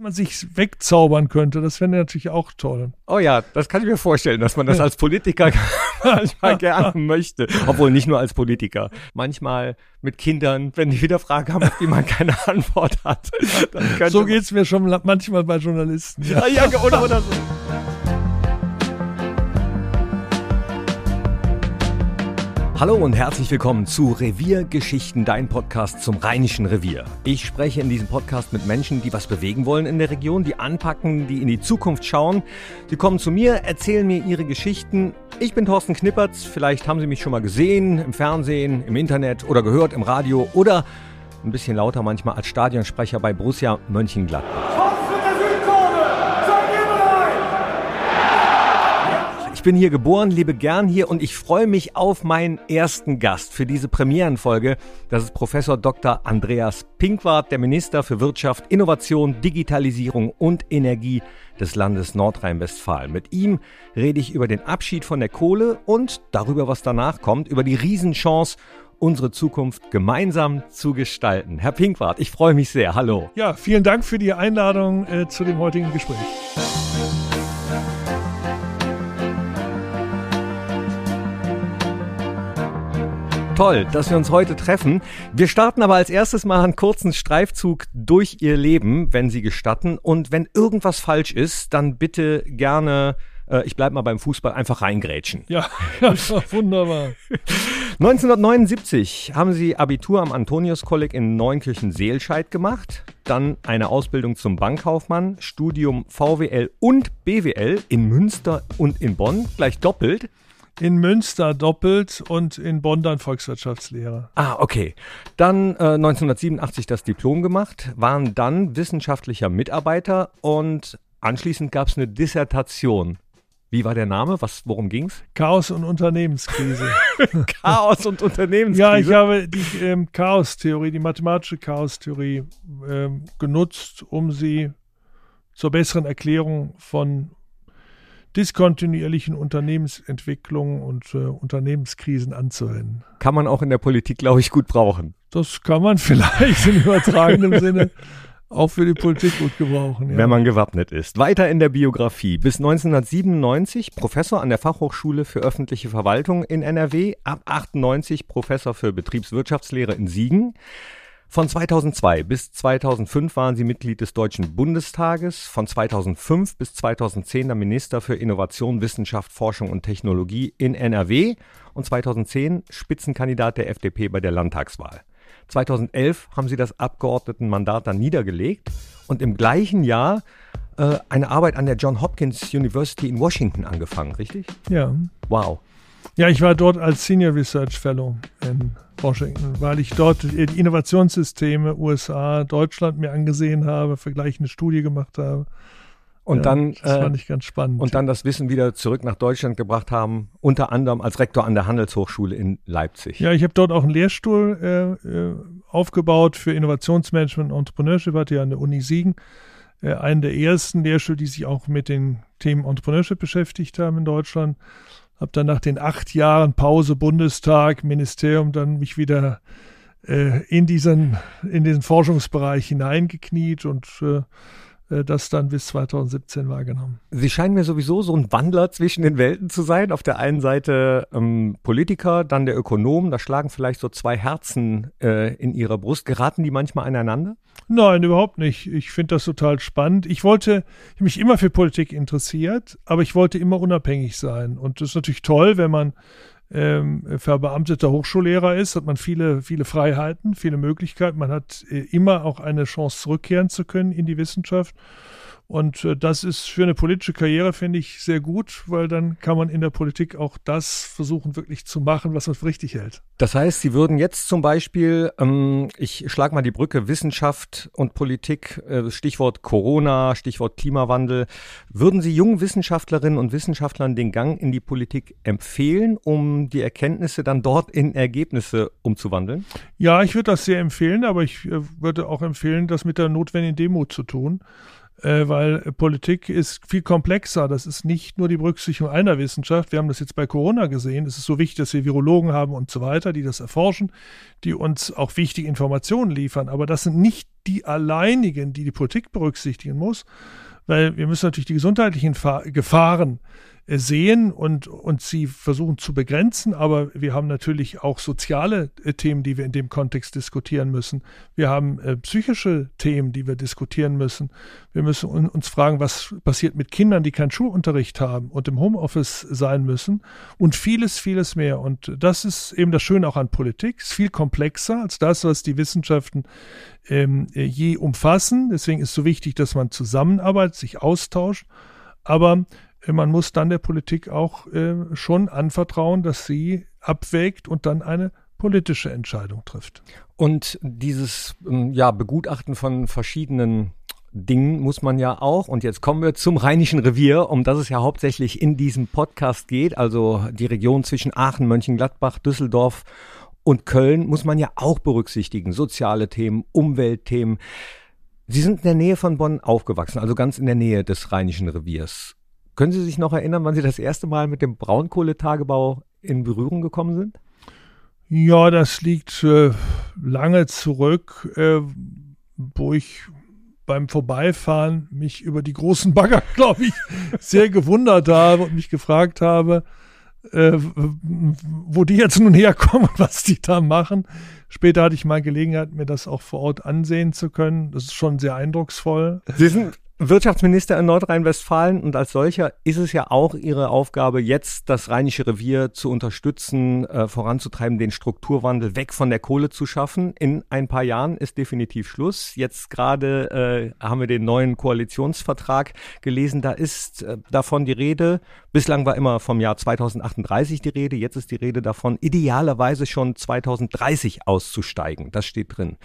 man sich wegzaubern könnte. Das wäre natürlich auch toll. Oh ja, das kann ich mir vorstellen, dass man das als Politiker manchmal gerne möchte. Obwohl nicht nur als Politiker. Manchmal mit Kindern, wenn die wieder Fragen haben, auf die man keine Antwort hat. so geht's mir schon manchmal bei Journalisten. Ja, ja oder, oder so. Hallo und herzlich willkommen zu Reviergeschichten, dein Podcast zum Rheinischen Revier. Ich spreche in diesem Podcast mit Menschen, die was bewegen wollen in der Region, die anpacken, die in die Zukunft schauen. Sie kommen zu mir, erzählen mir ihre Geschichten. Ich bin Thorsten Knippertz, vielleicht haben Sie mich schon mal gesehen im Fernsehen, im Internet oder gehört im Radio oder ein bisschen lauter manchmal als Stadionsprecher bei Borussia Mönchengladbach. Bin hier geboren, lebe gern hier und ich freue mich auf meinen ersten Gast für diese Premierenfolge. Das ist Professor Dr. Andreas Pinkwart, der Minister für Wirtschaft, Innovation, Digitalisierung und Energie des Landes Nordrhein-Westfalen. Mit ihm rede ich über den Abschied von der Kohle und darüber, was danach kommt, über die Riesenchance unsere Zukunft gemeinsam zu gestalten. Herr Pinkwart, ich freue mich sehr. Hallo. Ja, vielen Dank für die Einladung äh, zu dem heutigen Gespräch. Toll, dass wir uns heute treffen. Wir starten aber als erstes mal einen kurzen Streifzug durch Ihr Leben, wenn Sie gestatten. Und wenn irgendwas falsch ist, dann bitte gerne, äh, ich bleibe mal beim Fußball, einfach reingrätschen. Ja, ja wunderbar. 1979 haben Sie Abitur am Antonius-Kolleg in Neunkirchen-Seelscheid gemacht, dann eine Ausbildung zum Bankkaufmann, Studium VWL und BWL in Münster und in Bonn, gleich doppelt in Münster doppelt und in Bonn dann Volkswirtschaftslehre. Ah, okay. Dann äh, 1987 das Diplom gemacht, waren dann wissenschaftlicher Mitarbeiter und anschließend gab es eine Dissertation. Wie war der Name? Was, worum ging's? Chaos und Unternehmenskrise. Chaos und Unternehmenskrise? Ja, ich habe die ähm, Chaos-Theorie, die mathematische Chaos-Theorie ähm, genutzt, um sie zur besseren Erklärung von diskontinuierlichen Unternehmensentwicklungen und äh, Unternehmenskrisen anzuwenden. Kann man auch in der Politik, glaube ich, gut brauchen. Das kann man vielleicht im übertragenen Sinne auch für die Politik gut gebrauchen. Ja. Wenn man gewappnet ist. Weiter in der Biografie. Bis 1997 Professor an der Fachhochschule für öffentliche Verwaltung in NRW, ab 98 Professor für Betriebswirtschaftslehre in Siegen. Von 2002 bis 2005 waren sie Mitglied des Deutschen Bundestages, von 2005 bis 2010 der Minister für Innovation, Wissenschaft, Forschung und Technologie in NRW und 2010 Spitzenkandidat der FDP bei der Landtagswahl. 2011 haben sie das Abgeordnetenmandat dann niedergelegt und im gleichen Jahr äh, eine Arbeit an der John Hopkins University in Washington angefangen, richtig? Ja. Wow. Ja, ich war dort als Senior Research Fellow in Washington, weil ich dort die Innovationssysteme USA, Deutschland mir angesehen habe, vergleichende Studie gemacht habe. Und ja, dann, das fand äh, ich ganz spannend. Und dann das Wissen wieder zurück nach Deutschland gebracht haben, unter anderem als Rektor an der Handelshochschule in Leipzig. Ja, ich habe dort auch einen Lehrstuhl äh, äh, aufgebaut für Innovationsmanagement und Entrepreneurship, hatte ja an der Uni Siegen. Äh, einen der ersten Lehrstühle, die sich auch mit den Themen Entrepreneurship beschäftigt haben in Deutschland habe dann nach den acht Jahren Pause Bundestag, Ministerium dann mich wieder äh, in diesen in diesen Forschungsbereich hineingekniet und äh, das dann bis 2017 wahrgenommen. Sie scheinen mir sowieso so ein Wandler zwischen den Welten zu sein. Auf der einen Seite ähm, Politiker, dann der Ökonom. Da schlagen vielleicht so zwei Herzen äh, in ihrer Brust. Geraten die manchmal aneinander? Nein, überhaupt nicht. Ich finde das total spannend. Ich wollte, ich mich immer für Politik interessiert, aber ich wollte immer unabhängig sein. Und das ist natürlich toll, wenn man ähm, verbeamteter Hochschullehrer ist, hat man viele, viele Freiheiten, viele Möglichkeiten. Man hat äh, immer auch eine Chance, zurückkehren zu können in die Wissenschaft. Und äh, das ist für eine politische Karriere, finde ich, sehr gut, weil dann kann man in der Politik auch das versuchen, wirklich zu machen, was man für richtig hält. Das heißt, Sie würden jetzt zum Beispiel, ähm, ich schlage mal die Brücke Wissenschaft und Politik, äh, Stichwort Corona, Stichwort Klimawandel, würden Sie jungen Wissenschaftlerinnen und Wissenschaftlern den Gang in die Politik empfehlen, um die Erkenntnisse dann dort in Ergebnisse umzuwandeln? Ja, ich würde das sehr empfehlen, aber ich äh, würde auch empfehlen, das mit der notwendigen Demut zu tun äh, weil Politik ist viel komplexer. Das ist nicht nur die Berücksichtigung einer Wissenschaft. Wir haben das jetzt bei Corona gesehen. Es ist so wichtig, dass wir Virologen haben und so weiter, die das erforschen, die uns auch wichtige Informationen liefern. Aber das sind nicht die alleinigen, die die Politik berücksichtigen muss, weil wir müssen natürlich die gesundheitlichen Gefahren äh, sehen und, und sie versuchen zu begrenzen. Aber wir haben natürlich auch soziale äh, Themen, die wir in dem Kontext diskutieren müssen. Wir haben äh, psychische Themen, die wir diskutieren müssen. Wir müssen uns fragen, was passiert mit Kindern, die keinen Schulunterricht haben und im Homeoffice sein müssen und vieles, vieles mehr. Und das ist eben das Schöne auch an Politik. Es ist viel komplexer als das, was die Wissenschaften ähm, je umfassen. Deswegen ist es so wichtig, dass man zusammenarbeitet, sich austauscht. Aber man muss dann der Politik auch äh, schon anvertrauen, dass sie abwägt und dann eine politische Entscheidung trifft. Und dieses ähm, ja, Begutachten von verschiedenen Dingen muss man ja auch, und jetzt kommen wir zum Rheinischen Revier, um das es ja hauptsächlich in diesem Podcast geht, also die Region zwischen Aachen, Mönchengladbach, Düsseldorf und Köln, muss man ja auch berücksichtigen. Soziale Themen, Umweltthemen. Sie sind in der Nähe von Bonn aufgewachsen, also ganz in der Nähe des Rheinischen Reviers. Können Sie sich noch erinnern, wann Sie das erste Mal mit dem Braunkohletagebau in Berührung gekommen sind? Ja, das liegt äh, lange zurück, äh, wo ich beim Vorbeifahren mich über die großen Bagger, glaube ich, sehr gewundert habe und mich gefragt habe, äh, wo die jetzt nun herkommen und was die da machen. Später hatte ich mal Gelegenheit, mir das auch vor Ort ansehen zu können. Das ist schon sehr eindrucksvoll. Sie sind Wirtschaftsminister in Nordrhein-Westfalen und als solcher ist es ja auch Ihre Aufgabe, jetzt das Rheinische Revier zu unterstützen, äh, voranzutreiben, den Strukturwandel weg von der Kohle zu schaffen. In ein paar Jahren ist definitiv Schluss. Jetzt gerade äh, haben wir den neuen Koalitionsvertrag gelesen. Da ist äh, davon die Rede. Bislang war immer vom Jahr 2038 die Rede. Jetzt ist die Rede davon, idealerweise schon 2030 auszusteigen. Das steht drin.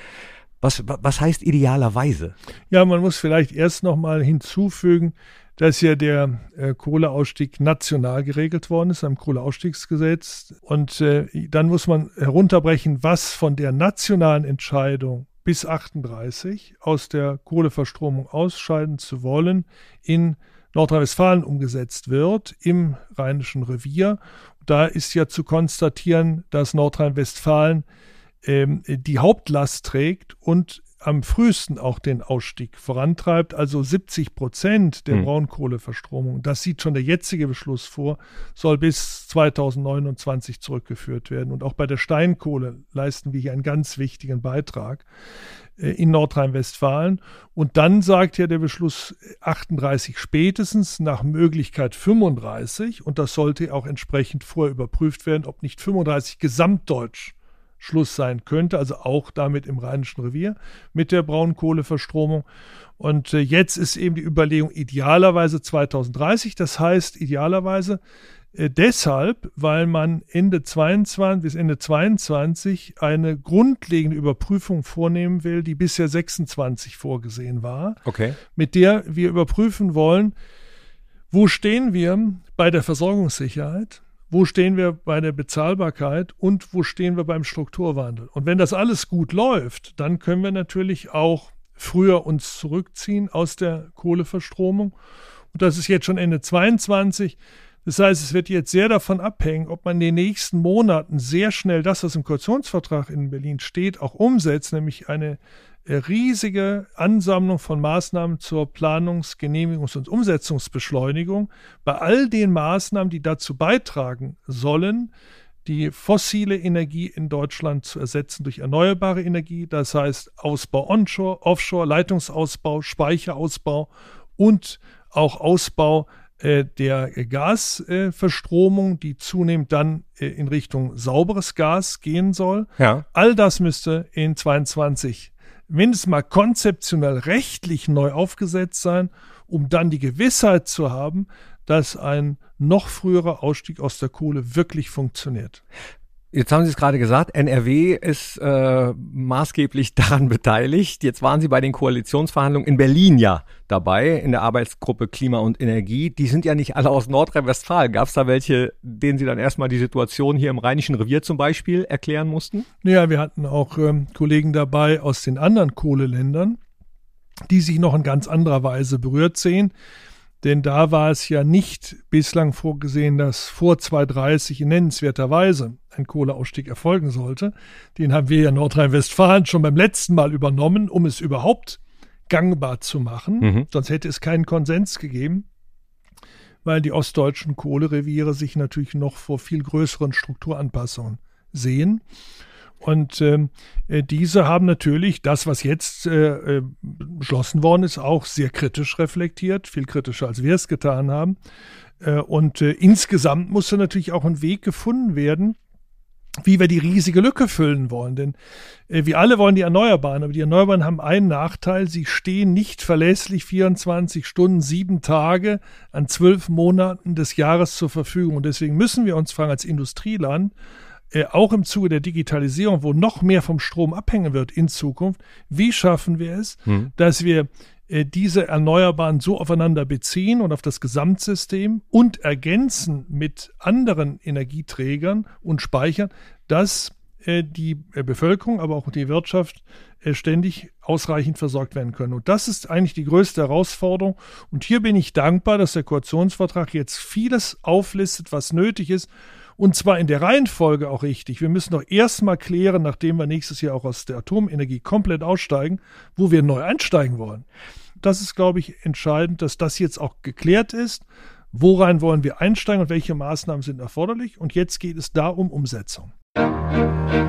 Was, was heißt idealerweise? Ja, man muss vielleicht erst noch mal hinzufügen, dass ja der äh, Kohleausstieg national geregelt worden ist, am Kohleausstiegsgesetz. Und äh, dann muss man herunterbrechen, was von der nationalen Entscheidung bis 38 aus der Kohleverstromung ausscheiden zu wollen in Nordrhein-Westfalen umgesetzt wird, im Rheinischen Revier. Da ist ja zu konstatieren, dass Nordrhein-Westfalen ähm, die Hauptlast trägt und am frühesten auch den Ausstieg vorantreibt, also 70 Prozent der hm. Braunkohleverstromung, das sieht schon der jetzige Beschluss vor, soll bis 2029 zurückgeführt werden. Und auch bei der Steinkohle leisten wir hier einen ganz wichtigen Beitrag äh, in Nordrhein-Westfalen. Und dann sagt ja der Beschluss 38 spätestens, nach Möglichkeit 35. Und das sollte auch entsprechend vorher überprüft werden, ob nicht 35 gesamtdeutsch Schluss sein könnte, also auch damit im Rheinischen Revier mit der Braunkohleverstromung. Und äh, jetzt ist eben die Überlegung idealerweise 2030, das heißt idealerweise äh, deshalb, weil man Ende 22 bis Ende 22 eine grundlegende Überprüfung vornehmen will, die bisher 26 vorgesehen war, okay. mit der wir überprüfen wollen, wo stehen wir bei der Versorgungssicherheit, wo stehen wir bei der Bezahlbarkeit und wo stehen wir beim Strukturwandel. Und wenn das alles gut läuft, dann können wir natürlich auch früher uns zurückziehen aus der Kohleverstromung. Und das ist jetzt schon Ende 22. Das heißt, es wird jetzt sehr davon abhängen, ob man in den nächsten Monaten sehr schnell das, was im Koalitionsvertrag in Berlin steht, auch umsetzt, nämlich eine riesige Ansammlung von Maßnahmen zur Planungs-, Genehmigungs- und Umsetzungsbeschleunigung bei all den Maßnahmen, die dazu beitragen sollen, die fossile Energie in Deutschland zu ersetzen durch erneuerbare Energie, das heißt Ausbau onshore, offshore, Leitungsausbau, Speicherausbau und auch Ausbau äh, der Gasverstromung, äh, die zunehmend dann äh, in Richtung sauberes Gas gehen soll. Ja. All das müsste in 22 mindestens mal konzeptionell rechtlich neu aufgesetzt sein, um dann die Gewissheit zu haben, dass ein noch früherer Ausstieg aus der Kohle wirklich funktioniert. Jetzt haben Sie es gerade gesagt, NRW ist äh, maßgeblich daran beteiligt. Jetzt waren Sie bei den Koalitionsverhandlungen in Berlin ja dabei, in der Arbeitsgruppe Klima und Energie. Die sind ja nicht alle aus Nordrhein-Westfalen. Gab es da welche, denen Sie dann erstmal die Situation hier im Rheinischen Revier zum Beispiel erklären mussten? Ja, wir hatten auch ähm, Kollegen dabei aus den anderen Kohleländern. die sich noch in ganz anderer Weise berührt sehen. Denn da war es ja nicht bislang vorgesehen, dass vor 2030 in nennenswerter Weise ein Kohleausstieg erfolgen sollte. Den haben wir ja Nordrhein-Westfalen schon beim letzten Mal übernommen, um es überhaupt gangbar zu machen. Mhm. Sonst hätte es keinen Konsens gegeben, weil die ostdeutschen Kohlereviere sich natürlich noch vor viel größeren Strukturanpassungen sehen. Und ähm, äh, diese haben natürlich das, was jetzt äh, äh, beschlossen worden ist, auch sehr kritisch reflektiert, viel kritischer, als wir es getan haben. Äh, und äh, insgesamt musste natürlich auch ein Weg gefunden werden, wie wir die riesige Lücke füllen wollen. Denn äh, wir alle wollen die Erneuerbaren, aber die Erneuerbaren haben einen Nachteil, sie stehen nicht verlässlich 24 Stunden, sieben Tage an zwölf Monaten des Jahres zur Verfügung. Und deswegen müssen wir uns fragen als Industrieland, äh, auch im Zuge der Digitalisierung, wo noch mehr vom Strom abhängen wird in Zukunft, wie schaffen wir es, hm. dass wir äh, diese Erneuerbaren so aufeinander beziehen und auf das Gesamtsystem und ergänzen mit anderen Energieträgern und Speichern, dass äh, die äh, Bevölkerung, aber auch die Wirtschaft äh, ständig ausreichend versorgt werden können. Und das ist eigentlich die größte Herausforderung. Und hier bin ich dankbar, dass der Koalitionsvertrag jetzt vieles auflistet, was nötig ist, und zwar in der Reihenfolge auch richtig. Wir müssen doch erstmal klären, nachdem wir nächstes Jahr auch aus der Atomenergie komplett aussteigen, wo wir neu einsteigen wollen. Das ist, glaube ich, entscheidend, dass das jetzt auch geklärt ist. Worein wollen wir einsteigen und welche Maßnahmen sind erforderlich? Und jetzt geht es da um Umsetzung. Musik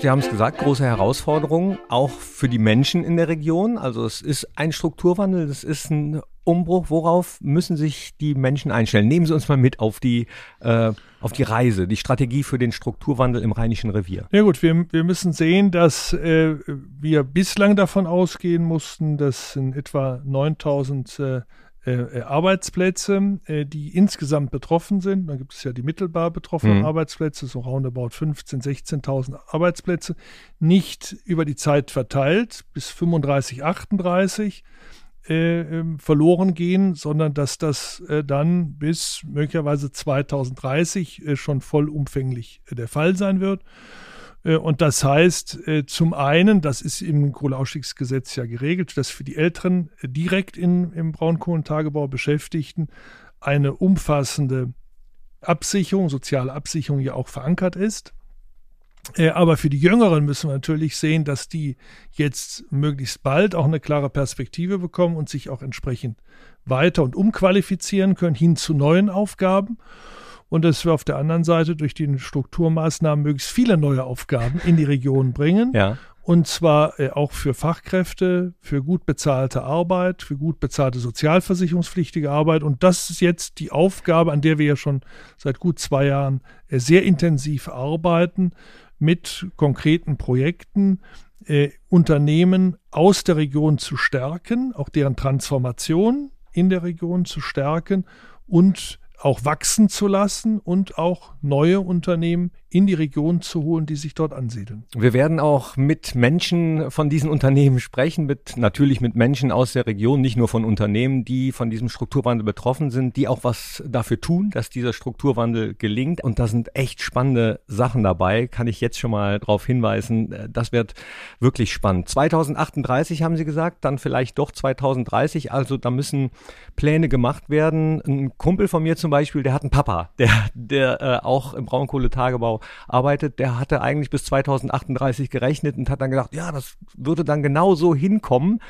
Sie haben es gesagt, große Herausforderung, auch für die Menschen in der Region. Also es ist ein Strukturwandel, es ist ein Umbruch. Worauf müssen sich die Menschen einstellen? Nehmen Sie uns mal mit auf die, äh, auf die Reise, die Strategie für den Strukturwandel im Rheinischen Revier. Ja gut, wir, wir müssen sehen, dass äh, wir bislang davon ausgehen mussten, dass in etwa 9000 äh, äh, äh, Arbeitsplätze, äh, die insgesamt betroffen sind. Da gibt es ja die mittelbar betroffenen mhm. Arbeitsplätze, so roundabout 15.000, 16.000 Arbeitsplätze, nicht über die Zeit verteilt bis 35, 38 äh, ähm, verloren gehen, sondern dass das äh, dann bis möglicherweise 2030 äh, schon vollumfänglich der Fall sein wird. Äh, und das heißt, äh, zum einen, das ist im Kohleausstiegsgesetz ja geregelt, dass für die älteren äh, direkt in, im Braunkohlentagebau Beschäftigten eine umfassende Absicherung, soziale Absicherung ja auch verankert ist. Aber für die Jüngeren müssen wir natürlich sehen, dass die jetzt möglichst bald auch eine klare Perspektive bekommen und sich auch entsprechend weiter und umqualifizieren können hin zu neuen Aufgaben und dass wir auf der anderen Seite durch die Strukturmaßnahmen möglichst viele neue Aufgaben in die Region bringen. Ja. Und zwar äh, auch für Fachkräfte, für gut bezahlte Arbeit, für gut bezahlte sozialversicherungspflichtige Arbeit. Und das ist jetzt die Aufgabe, an der wir ja schon seit gut zwei Jahren äh, sehr intensiv arbeiten mit konkreten Projekten, äh, Unternehmen aus der Region zu stärken, auch deren Transformation in der Region zu stärken und auch wachsen zu lassen und auch neue Unternehmen in die Region zu holen, die sich dort ansiedeln. Wir werden auch mit Menschen von diesen Unternehmen sprechen, mit natürlich mit Menschen aus der Region, nicht nur von Unternehmen, die von diesem Strukturwandel betroffen sind, die auch was dafür tun, dass dieser Strukturwandel gelingt. Und da sind echt spannende Sachen dabei, kann ich jetzt schon mal darauf hinweisen. Das wird wirklich spannend. 2038 haben Sie gesagt, dann vielleicht doch 2030. Also da müssen Pläne gemacht werden. Ein Kumpel von mir zum Beispiel, der hat einen Papa, der, der äh, auch im Braunkohletagebau arbeitet, der hatte eigentlich bis 2038 gerechnet und hat dann gedacht, ja, das würde dann genau so hinkommen.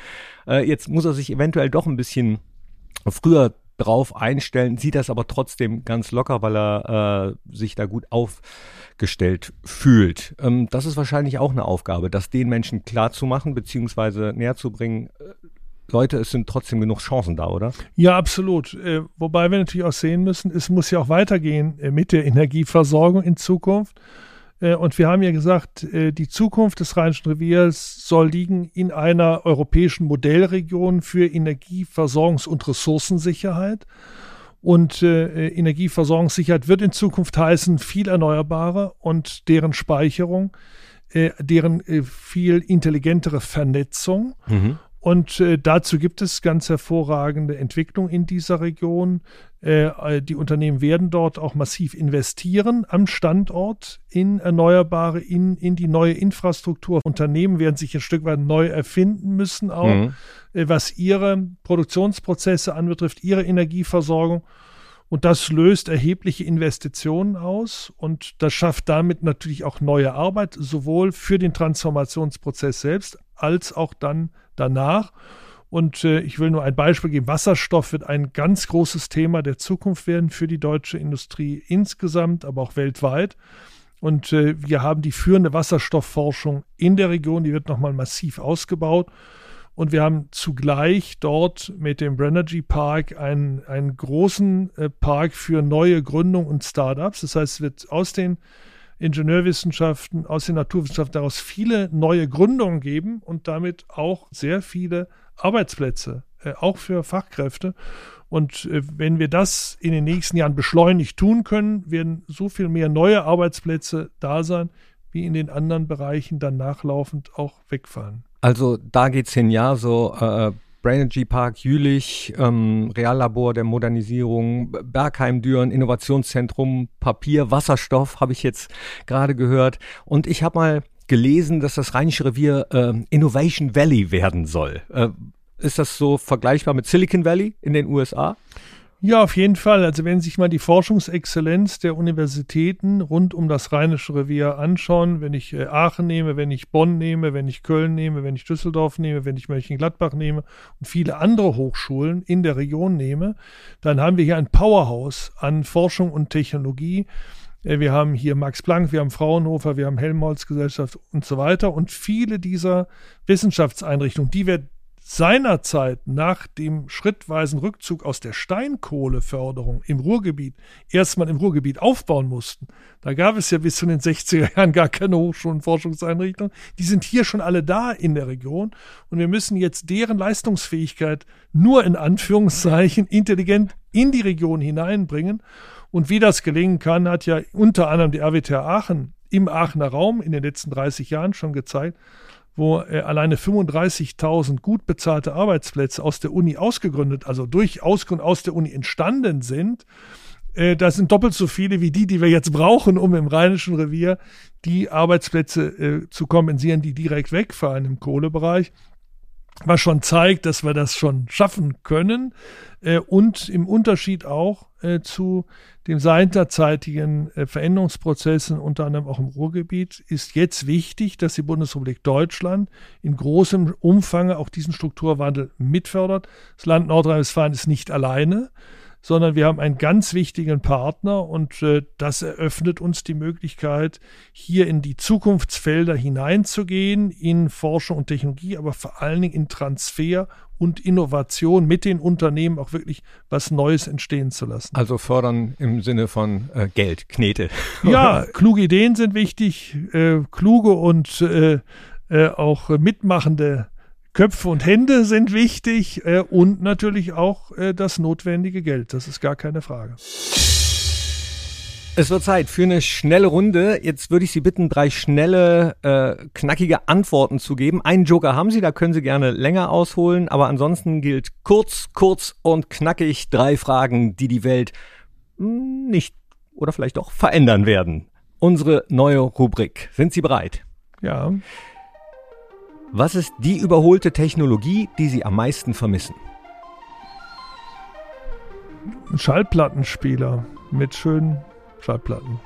Äh, jetzt muss er sich eventuell doch ein bisschen früher drauf einstellen, sieht das aber trotzdem ganz locker, weil er äh, sich da gut aufgestellt fühlt. Ähm, das ist wahrscheinlich auch eine Aufgabe, das den Menschen klar zu beziehungsweise näher zu bringen. Äh, Leute, es sind trotzdem genug Chancen da, oder? Ja, absolut. Äh, wobei wir natürlich auch sehen müssen, es muss ja auch weitergehen äh, mit der Energieversorgung in Zukunft. Äh, und wir haben ja gesagt, die Zukunft des Rheinischen Reviers soll liegen in einer europäischen Modellregion für Energieversorgungs- und Ressourcensicherheit. Und äh, Energieversorgungssicherheit wird in Zukunft heißen, viel Erneuerbare und deren Speicherung äh, deren äh, viel intelligentere Vernetzung. Mhm. Und äh, dazu gibt es ganz hervorragende Entwicklung in dieser Region. Äh, die Unternehmen werden dort auch massiv investieren am Standort in Erneuerbare, in, in die neue Infrastruktur. Unternehmen werden sich ein Stück weit neu erfinden müssen, auch mhm. äh, was ihre Produktionsprozesse anbetrifft, ihre Energieversorgung. Und das löst erhebliche Investitionen aus und das schafft damit natürlich auch neue Arbeit, sowohl für den Transformationsprozess selbst als auch dann danach. Und äh, ich will nur ein Beispiel geben. Wasserstoff wird ein ganz großes Thema der Zukunft werden für die deutsche Industrie insgesamt, aber auch weltweit. Und äh, wir haben die führende Wasserstoffforschung in der Region, die wird nochmal massiv ausgebaut. Und wir haben zugleich dort mit dem Brenergy Park einen, einen großen äh, Park für neue Gründung und Startups. Das heißt, es wird aus den Ingenieurwissenschaften, aus den Naturwissenschaften daraus viele neue Gründungen geben und damit auch sehr viele Arbeitsplätze, äh, auch für Fachkräfte. Und äh, wenn wir das in den nächsten Jahren beschleunigt tun können, werden so viel mehr neue Arbeitsplätze da sein, wie in den anderen Bereichen dann nachlaufend auch wegfallen. Also da geht's hin, ja, so äh, Brainergy Park Jülich, ähm, Reallabor der Modernisierung, Bergheim Düren, Innovationszentrum, Papier, Wasserstoff, habe ich jetzt gerade gehört. Und ich habe mal gelesen, dass das Rheinische Revier äh, Innovation Valley werden soll. Äh, ist das so vergleichbar mit Silicon Valley in den USA? Ja, auf jeden Fall. Also wenn Sie sich mal die Forschungsexzellenz der Universitäten rund um das Rheinische Revier anschauen, wenn ich äh, Aachen nehme, wenn ich Bonn nehme, wenn ich Köln nehme, wenn ich Düsseldorf nehme, wenn ich Mönchengladbach nehme und viele andere Hochschulen in der Region nehme, dann haben wir hier ein Powerhouse an Forschung und Technologie. Äh, wir haben hier Max Planck, wir haben Fraunhofer, wir haben Helmholtz Gesellschaft und so weiter. Und viele dieser Wissenschaftseinrichtungen, die wir seinerzeit nach dem schrittweisen Rückzug aus der Steinkohleförderung im Ruhrgebiet erstmal im Ruhrgebiet aufbauen mussten. Da gab es ja bis zu den 60er Jahren gar keine Hochschulen, Die sind hier schon alle da in der Region und wir müssen jetzt deren Leistungsfähigkeit nur in Anführungszeichen intelligent in die Region hineinbringen. Und wie das gelingen kann, hat ja unter anderem die RWTH Aachen im Aachener Raum in den letzten 30 Jahren schon gezeigt, wo äh, alleine 35.000 gut bezahlte Arbeitsplätze aus der Uni ausgegründet, also durch Ausgrund aus der Uni entstanden sind. Äh, das sind doppelt so viele wie die, die wir jetzt brauchen, um im Rheinischen Revier die Arbeitsplätze äh, zu kompensieren, die direkt wegfallen im Kohlebereich was schon zeigt, dass wir das schon schaffen können äh, und im Unterschied auch äh, zu den seinerzeitigen äh, Veränderungsprozessen, unter anderem auch im Ruhrgebiet, ist jetzt wichtig, dass die Bundesrepublik Deutschland in großem Umfang auch diesen Strukturwandel mitfördert. Das Land Nordrhein-Westfalen ist nicht alleine sondern wir haben einen ganz wichtigen Partner und äh, das eröffnet uns die Möglichkeit, hier in die Zukunftsfelder hineinzugehen, in Forschung und Technologie, aber vor allen Dingen in Transfer und Innovation mit den Unternehmen auch wirklich was Neues entstehen zu lassen. Also fördern im Sinne von äh, Geld, Knete. Ja, kluge Ideen sind wichtig, äh, kluge und äh, äh, auch mitmachende Köpfe und Hände sind wichtig äh, und natürlich auch äh, das notwendige Geld. Das ist gar keine Frage. Es wird Zeit für eine schnelle Runde. Jetzt würde ich Sie bitten, drei schnelle, äh, knackige Antworten zu geben. Einen Joker haben Sie, da können Sie gerne länger ausholen, aber ansonsten gilt kurz, kurz und knackig drei Fragen, die die Welt hm, nicht oder vielleicht doch verändern werden. Unsere neue Rubrik. Sind Sie bereit? Ja. Was ist die überholte Technologie, die Sie am meisten vermissen? Ein Schallplattenspieler mit schönen Schallplatten.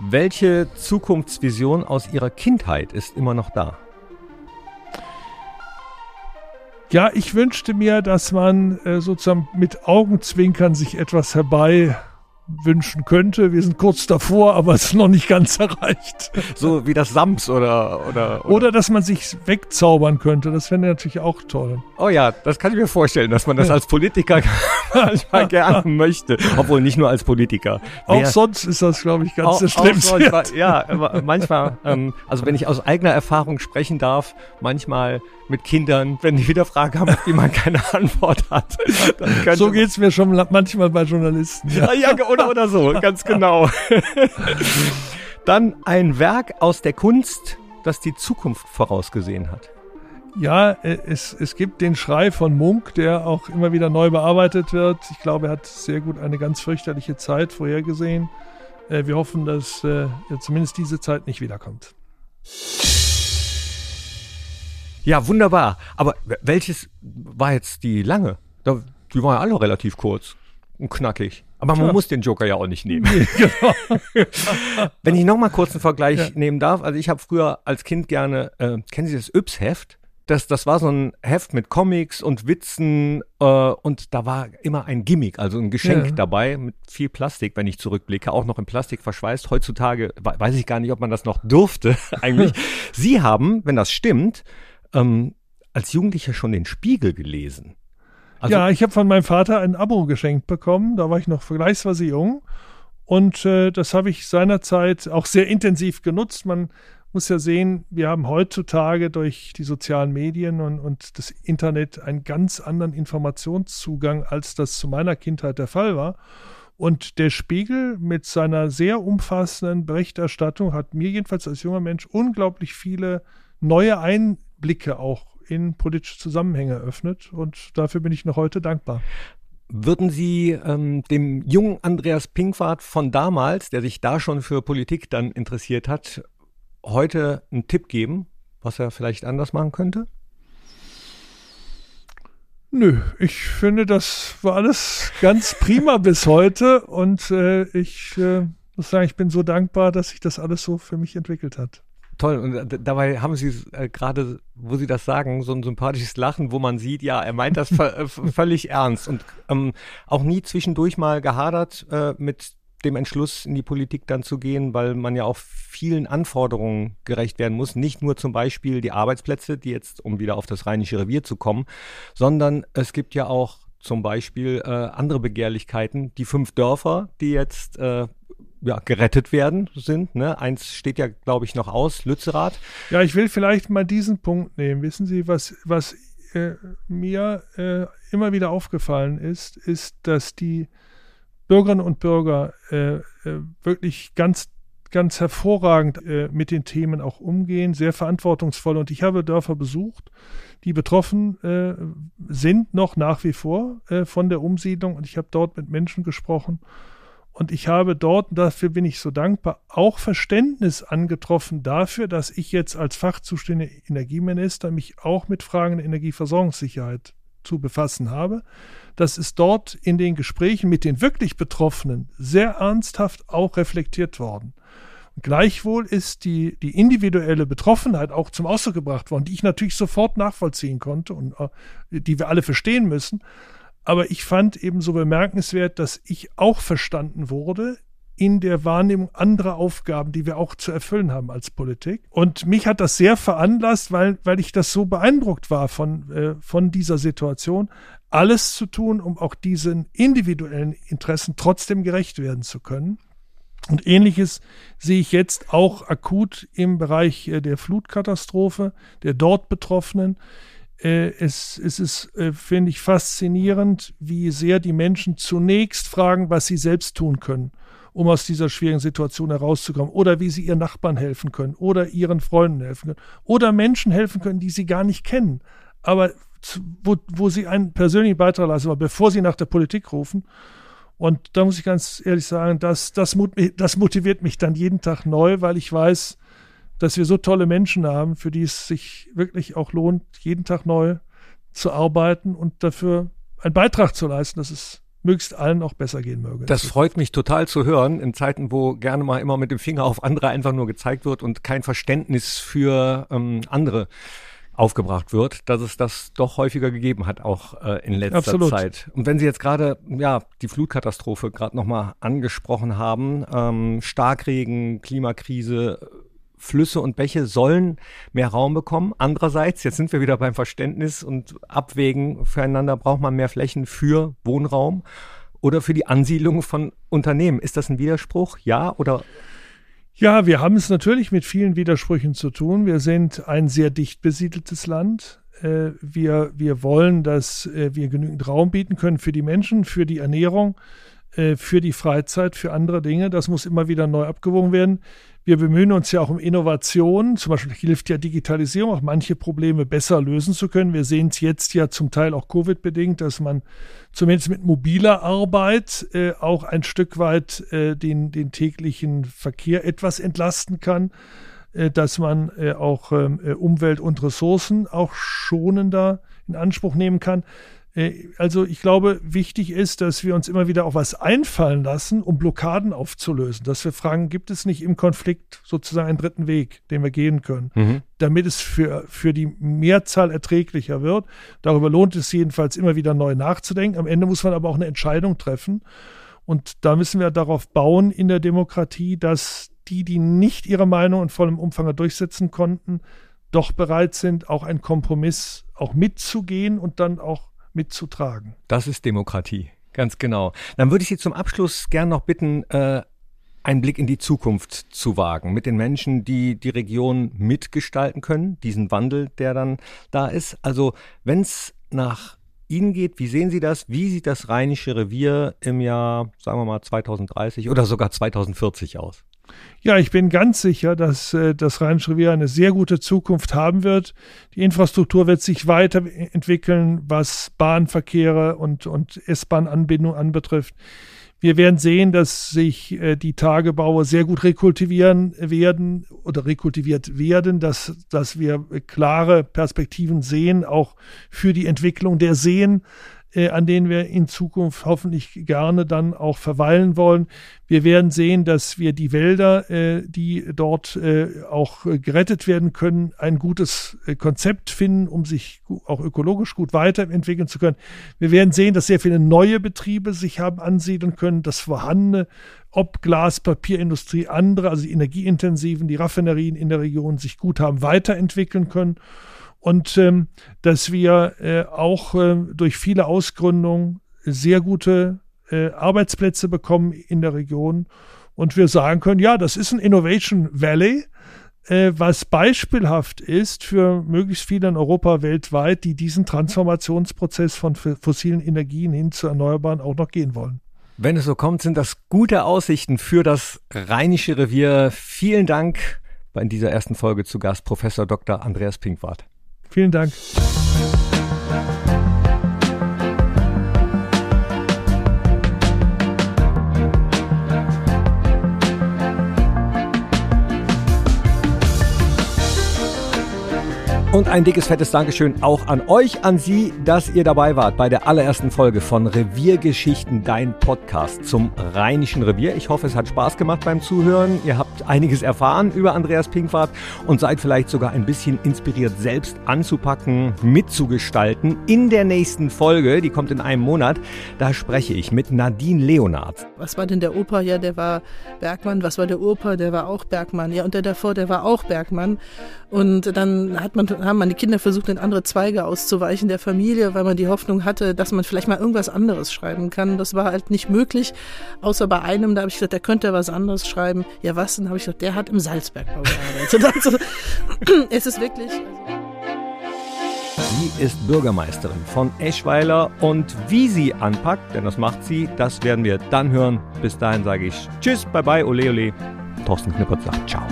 Welche Zukunftsvision aus Ihrer Kindheit ist immer noch da? Ja, ich wünschte mir, dass man äh, sozusagen mit Augenzwinkern sich etwas herbei wünschen könnte. Wir sind kurz davor, aber es ist noch nicht ganz erreicht. So wie das Sams oder, oder, oder. Oder dass man sich wegzaubern könnte. Das fände natürlich auch toll. Oh ja, das kann ich mir vorstellen, dass man das als Politiker manchmal gerne möchte. Obwohl nicht nur als Politiker. Auch Wer, sonst ist das, glaube ich, ganz erstrebenswert. Ja, manchmal, ähm, also wenn ich aus eigener Erfahrung sprechen darf, manchmal mit Kindern, wenn die wieder Fragen haben, auf die man keine Antwort hat. so geht's mir schon manchmal bei Journalisten. Ja, ja oder, oder so, ganz genau. Dann ein Werk aus der Kunst, das die Zukunft vorausgesehen hat. Ja, äh, es, es gibt den Schrei von Munk, der auch immer wieder neu bearbeitet wird. Ich glaube, er hat sehr gut eine ganz fürchterliche Zeit vorhergesehen. Äh, wir hoffen, dass äh, zumindest diese Zeit nicht wiederkommt. Ja, wunderbar. Aber welches war jetzt die lange? Die waren ja alle relativ kurz und knackig. Aber man ja. muss den Joker ja auch nicht nehmen. Nee, genau. Wenn ich noch mal kurz einen Vergleich ja. nehmen darf, also ich habe früher als Kind gerne, äh, kennen Sie das Yps-Heft? Das, das war so ein Heft mit Comics und Witzen äh, und da war immer ein Gimmick, also ein Geschenk ja. dabei mit viel Plastik, wenn ich zurückblicke, auch noch in Plastik verschweißt. Heutzutage weiß ich gar nicht, ob man das noch durfte eigentlich. Sie haben, wenn das stimmt, ähm, als Jugendlicher schon den Spiegel gelesen. Also, ja, ich habe von meinem Vater ein Abo geschenkt bekommen. Da war ich noch vergleichsweise jung. Und äh, das habe ich seinerzeit auch sehr intensiv genutzt. Man muss ja sehen, wir haben heutzutage durch die sozialen Medien und, und das Internet einen ganz anderen Informationszugang, als das zu meiner Kindheit der Fall war. Und der Spiegel mit seiner sehr umfassenden Berichterstattung hat mir jedenfalls als junger Mensch unglaublich viele neue Einblicke auch in politische Zusammenhänge eröffnet und dafür bin ich noch heute dankbar. Würden Sie ähm, dem jungen Andreas Pinkwart von damals, der sich da schon für Politik dann interessiert hat, heute einen Tipp geben, was er vielleicht anders machen könnte? Nö, ich finde, das war alles ganz prima bis heute und äh, ich äh, muss sagen, ich bin so dankbar, dass sich das alles so für mich entwickelt hat toll. Und dabei haben Sie äh, gerade, wo Sie das sagen, so ein sympathisches Lachen, wo man sieht, ja, er meint das äh, völlig ernst und ähm, auch nie zwischendurch mal gehadert äh, mit dem Entschluss, in die Politik dann zu gehen, weil man ja auch vielen Anforderungen gerecht werden muss. Nicht nur zum Beispiel die Arbeitsplätze, die jetzt, um wieder auf das Rheinische Revier zu kommen, sondern es gibt ja auch zum Beispiel äh, andere Begehrlichkeiten. Die fünf Dörfer, die jetzt äh, ja, gerettet werden sind. Ne? Eins steht ja, glaube ich, noch aus, Lützerath. Ja, ich will vielleicht mal diesen Punkt nehmen. Wissen Sie, was, was äh, mir äh, immer wieder aufgefallen ist, ist, dass die Bürgerinnen und Bürger äh, äh wirklich ganz ganz hervorragend äh, mit den Themen auch umgehen, sehr verantwortungsvoll. Und ich habe Dörfer besucht, die betroffen äh, sind noch nach wie vor von der Umsiedlung. Und ich habe dort mit Menschen gesprochen und ich habe dort, dafür bin ich so dankbar, auch Verständnis angetroffen dafür, dass ich jetzt als fachzuständiger Energieminister mich auch mit Fragen der Energieversorgungssicherheit zu befassen habe. Das ist dort in den Gesprächen mit den wirklich Betroffenen sehr ernsthaft auch reflektiert worden. Gleichwohl ist die, die individuelle Betroffenheit auch zum Ausdruck gebracht worden, die ich natürlich sofort nachvollziehen konnte und äh, die wir alle verstehen müssen. Aber ich fand eben so bemerkenswert, dass ich auch verstanden wurde in der Wahrnehmung anderer Aufgaben, die wir auch zu erfüllen haben als Politik. Und mich hat das sehr veranlasst, weil, weil ich das so beeindruckt war von, äh, von dieser Situation, alles zu tun, um auch diesen individuellen Interessen trotzdem gerecht werden zu können. Und ähnliches sehe ich jetzt auch akut im Bereich äh, der Flutkatastrophe, der dort Betroffenen es, es ist, äh, finde ich, faszinierend, wie sehr die Menschen zunächst fragen, was sie selbst tun können, um aus dieser schwierigen Situation herauszukommen, oder wie sie ihren Nachbarn helfen können, oder ihren Freunden helfen können, oder Menschen helfen können, die sie gar nicht kennen, aber wo, wo sie einen persönlichen Beitrag leisten, aber bevor sie nach der Politik rufen. Und da muss ich ganz ehrlich sagen, das, das, das motiviert mich dann jeden Tag neu, weil ich weiß, dass wir so tolle Menschen haben, für die es sich wirklich auch lohnt, jeden Tag neu zu arbeiten und dafür einen Beitrag zu leisten, dass es möglichst allen auch besser gehen möge. Das freut mich total zu hören, in Zeiten, wo gerne mal immer mit dem Finger auf andere einfach nur gezeigt wird und kein Verständnis für ähm, andere aufgebracht wird, dass es das doch häufiger gegeben hat, auch äh, in letzter Absolut. Zeit. Und wenn Sie jetzt gerade ja die Flutkatastrophe gerade nochmal angesprochen haben, ähm, Starkregen, Klimakrise, Flüsse und Bäche sollen mehr Raum bekommen. Andererseits, jetzt sind wir wieder beim Verständnis und Abwägen füreinander, braucht man mehr Flächen für Wohnraum oder für die Ansiedlung von Unternehmen. Ist das ein Widerspruch? Ja oder? Ja, wir haben es natürlich mit vielen Widersprüchen zu tun. Wir sind ein sehr dicht besiedeltes Land. Äh, wir, wir wollen, dass äh, wir genügend Raum bieten können für die Menschen, für die Ernährung, äh, für die Freizeit, für andere Dinge. Das muss immer wieder neu abgewogen werden. Wir bemühen uns ja auch um Innovation. Zum Beispiel hilft ja Digitalisierung auch manche Probleme besser lösen zu können. Wir sehen es jetzt ja zum Teil auch Covid-bedingt, dass man zumindest mit mobiler Arbeit äh, auch ein Stück weit äh, den, den täglichen Verkehr etwas entlasten kann, äh, dass man äh, auch ähm, äh, Umwelt und Ressourcen auch schonender in Anspruch nehmen kann. Äh, also ich glaube, wichtig ist, dass wir uns immer wieder auch was einfallen lassen, um Blockaden aufzulösen. Dass wir fragen, gibt es nicht im Konflikt sozusagen einen dritten Weg, den wir gehen können, mhm. damit es für, für die Mehrzahl erträglicher wird. Darüber lohnt es jedenfalls immer wieder neu nachzudenken. Am Ende muss man aber auch eine Entscheidung treffen. Und da müssen wir darauf bauen in der Demokratie, dass die, die nicht ihre Meinung in vollem Umfang durchsetzen konnten, doch bereit sind, auch einen Kompromiss auch mitzugehen und dann auch mitzutragen. Das ist Demokratie, ganz genau. Dann würde ich Sie zum Abschluss gern noch bitten, äh, einen Blick in die Zukunft zu wagen, mit den Menschen, die die Region mitgestalten können, diesen Wandel, der dann da ist. Also wenn es nach Ihnen geht, wie sehen Sie das? Wie sieht das Rheinische Revier im Jahr, sagen wir mal, 2030 oder sogar 2040 aus? Ja, ich bin ganz sicher, dass äh, das Rheinische Revier eine sehr gute Zukunft haben wird. Die Infrastruktur wird sich weiterentwickeln, was Bahnverkehre und, und S-Bahn-Anbindung anbetrifft. Wir werden sehen, dass sich äh, die Tagebaue sehr gut rekultivieren werden oder rekultiviert werden, dass, dass wir klare Perspektiven sehen, auch für die Entwicklung der Seen an denen wir in Zukunft hoffentlich gerne dann auch verweilen wollen. Wir werden sehen, dass wir die Wälder, äh, die dort äh, auch gerettet werden können, ein gutes äh, Konzept finden, um sich auch ökologisch gut weiterentwickeln zu können. Wir werden sehen, dass sehr viele neue Betriebe sich haben ansiedeln können, das vorhandene ob Glas, Papierindustrie, andere, also die energieintensiven, die Raffinerien in der Region sich gut haben weiterentwickeln können und ähm, dass wir äh, auch äh, durch viele Ausgründungen sehr gute äh, Arbeitsplätze bekommen in der Region und wir sagen können, ja, das ist ein Innovation Valley, äh, was beispielhaft ist für möglichst viele in Europa weltweit, die diesen Transformationsprozess von fossilen Energien hin zu Erneuerbaren auch noch gehen wollen. Wenn es so kommt, sind das gute Aussichten für das Rheinische Revier. Vielen Dank bei dieser ersten Folge zu Gast Professor Dr. Andreas Pinkwart. Vielen Dank. Und ein dickes, fettes Dankeschön auch an euch, an Sie, dass ihr dabei wart bei der allerersten Folge von Reviergeschichten, dein Podcast zum Rheinischen Revier. Ich hoffe, es hat Spaß gemacht beim Zuhören. Ihr habt einiges erfahren über Andreas Pinkwart und seid vielleicht sogar ein bisschen inspiriert, selbst anzupacken, mitzugestalten. In der nächsten Folge, die kommt in einem Monat, da spreche ich mit Nadine Leonard. Was war denn der Opa? Ja, der war Bergmann. Was war der Opa? Der war auch Bergmann. Ja, und der davor, der war auch Bergmann. Und dann hat man haben meine Kinder versucht, in andere Zweige auszuweichen der Familie, weil man die Hoffnung hatte, dass man vielleicht mal irgendwas anderes schreiben kann. Das war halt nicht möglich, außer bei einem, da habe ich gesagt, der könnte was anderes schreiben. Ja, was? Dann habe ich gesagt, der hat im Salzbergbau gearbeitet. Also, es ist wirklich... Sie ist Bürgermeisterin von Eschweiler und wie sie anpackt, denn das macht sie, das werden wir dann hören. Bis dahin sage ich Tschüss, bye bye, ole ole. Thorsten Knippert sagt Ciao.